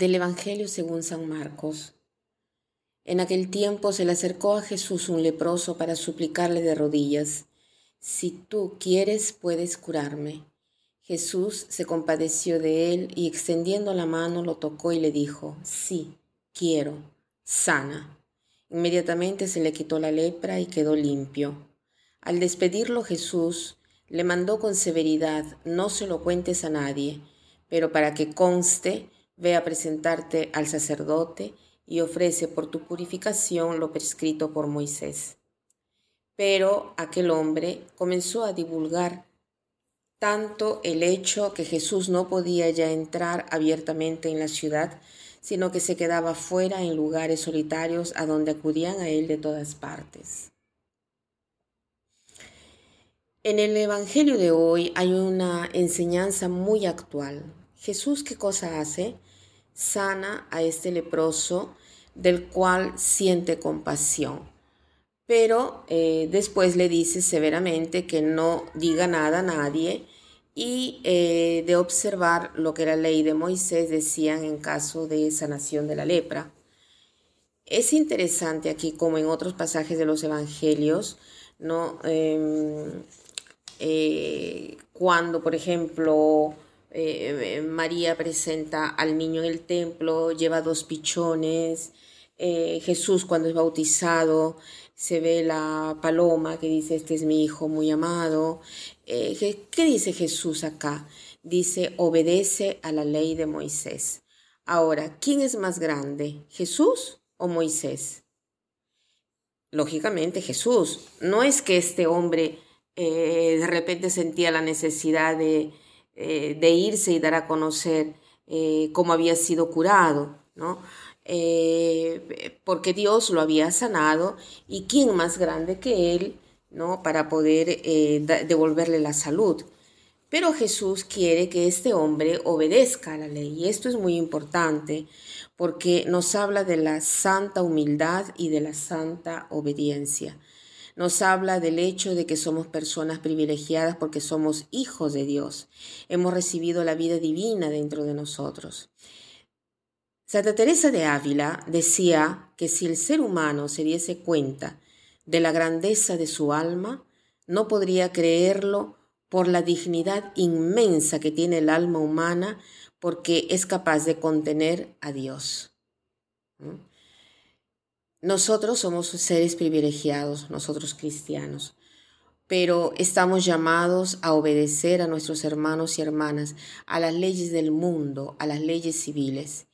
Del Evangelio según San Marcos. En aquel tiempo se le acercó a Jesús un leproso para suplicarle de rodillas, Si tú quieres, puedes curarme. Jesús se compadeció de él y extendiendo la mano lo tocó y le dijo, Sí, quiero, sana. Inmediatamente se le quitó la lepra y quedó limpio. Al despedirlo Jesús le mandó con severidad, no se lo cuentes a nadie, pero para que conste, Ve a presentarte al sacerdote y ofrece por tu purificación lo prescrito por Moisés. Pero aquel hombre comenzó a divulgar tanto el hecho que Jesús no podía ya entrar abiertamente en la ciudad, sino que se quedaba fuera en lugares solitarios a donde acudían a él de todas partes. En el Evangelio de hoy hay una enseñanza muy actual. Jesús, ¿qué cosa hace? Sana a este leproso del cual siente compasión. Pero eh, después le dice severamente que no diga nada a nadie y eh, de observar lo que la ley de Moisés decían en caso de sanación de la lepra. Es interesante aquí, como en otros pasajes de los evangelios, ¿no? Em, eh, cuando, por ejemplo, eh, María presenta al niño en el templo, lleva dos pichones. Eh, Jesús cuando es bautizado se ve la paloma que dice, este es mi hijo muy amado. Eh, ¿Qué dice Jesús acá? Dice, obedece a la ley de Moisés. Ahora, ¿quién es más grande, Jesús o Moisés? Lógicamente Jesús. No es que este hombre de repente sentía la necesidad de, eh, de irse y dar a conocer eh, cómo había sido curado, ¿no? Eh, porque Dios lo había sanado y quién más grande que él, ¿no? Para poder devolverle la salud. Pero Jesús quiere que este hombre obedezca a la ley y esto es muy importante porque nos habla de la santa humildad y de la santa obediencia nos habla del hecho de que somos personas privilegiadas porque somos hijos de Dios. Hemos recibido la vida divina dentro de nosotros. Santa Teresa de Ávila decía que si el ser humano se diese cuenta de la grandeza de su alma, no podría creerlo por la dignidad inmensa que tiene el alma humana porque es capaz de contener a Dios. Nosotros somos seres privilegiados, nosotros cristianos, pero estamos llamados a obedecer a nuestros hermanos y hermanas, a las leyes del mundo, a las leyes civiles.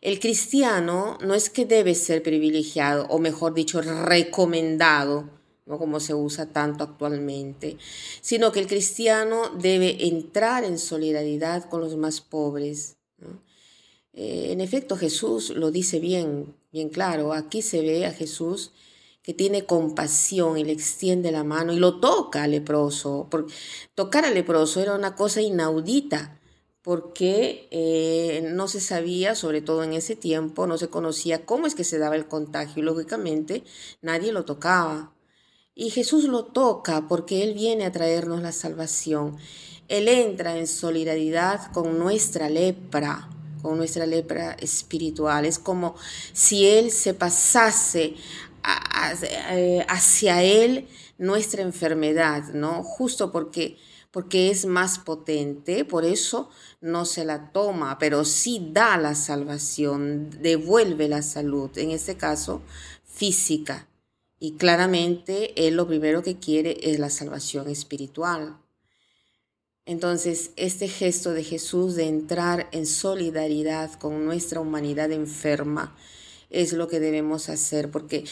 El cristiano no es que debe ser privilegiado, o mejor dicho, recomendado, ¿no? como se usa tanto actualmente, sino que el cristiano debe entrar en solidaridad con los más pobres. Eh, en efecto, Jesús lo dice bien, bien claro. Aquí se ve a Jesús que tiene compasión y le extiende la mano y lo toca al leproso. Tocar al leproso era una cosa inaudita porque eh, no se sabía, sobre todo en ese tiempo, no se conocía cómo es que se daba el contagio. Lógicamente, nadie lo tocaba. Y Jesús lo toca porque Él viene a traernos la salvación. Él entra en solidaridad con nuestra lepra con nuestra lepra espiritual. Es como si Él se pasase eh, hacia Él nuestra enfermedad, ¿no? Justo porque, porque es más potente, por eso no se la toma, pero sí da la salvación, devuelve la salud, en este caso física. Y claramente Él lo primero que quiere es la salvación espiritual. Entonces, este gesto de Jesús de entrar en solidaridad con nuestra humanidad enferma es lo que debemos hacer porque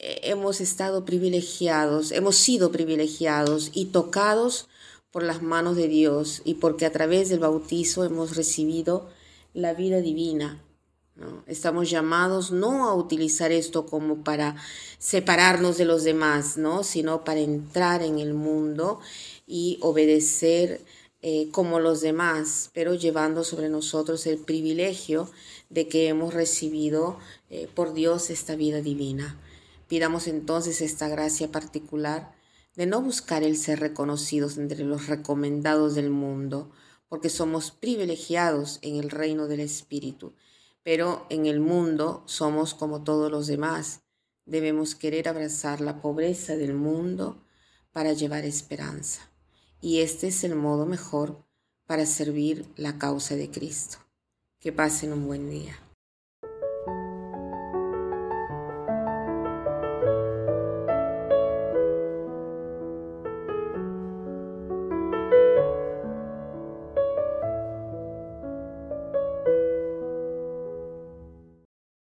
eh, hemos estado privilegiados, hemos sido privilegiados y tocados por las manos de Dios y porque a través del bautizo hemos recibido la vida divina. Estamos llamados no a utilizar esto como para separarnos de los demás, ¿no? sino para entrar en el mundo y obedecer eh, como los demás, pero llevando sobre nosotros el privilegio de que hemos recibido eh, por Dios esta vida divina. Pidamos entonces esta gracia particular de no buscar el ser reconocidos entre los recomendados del mundo, porque somos privilegiados en el reino del Espíritu, pero en el mundo somos como todos los demás. Debemos querer abrazar la pobreza del mundo para llevar esperanza. Y este es el modo mejor para servir la causa de Cristo. Que pasen un buen día.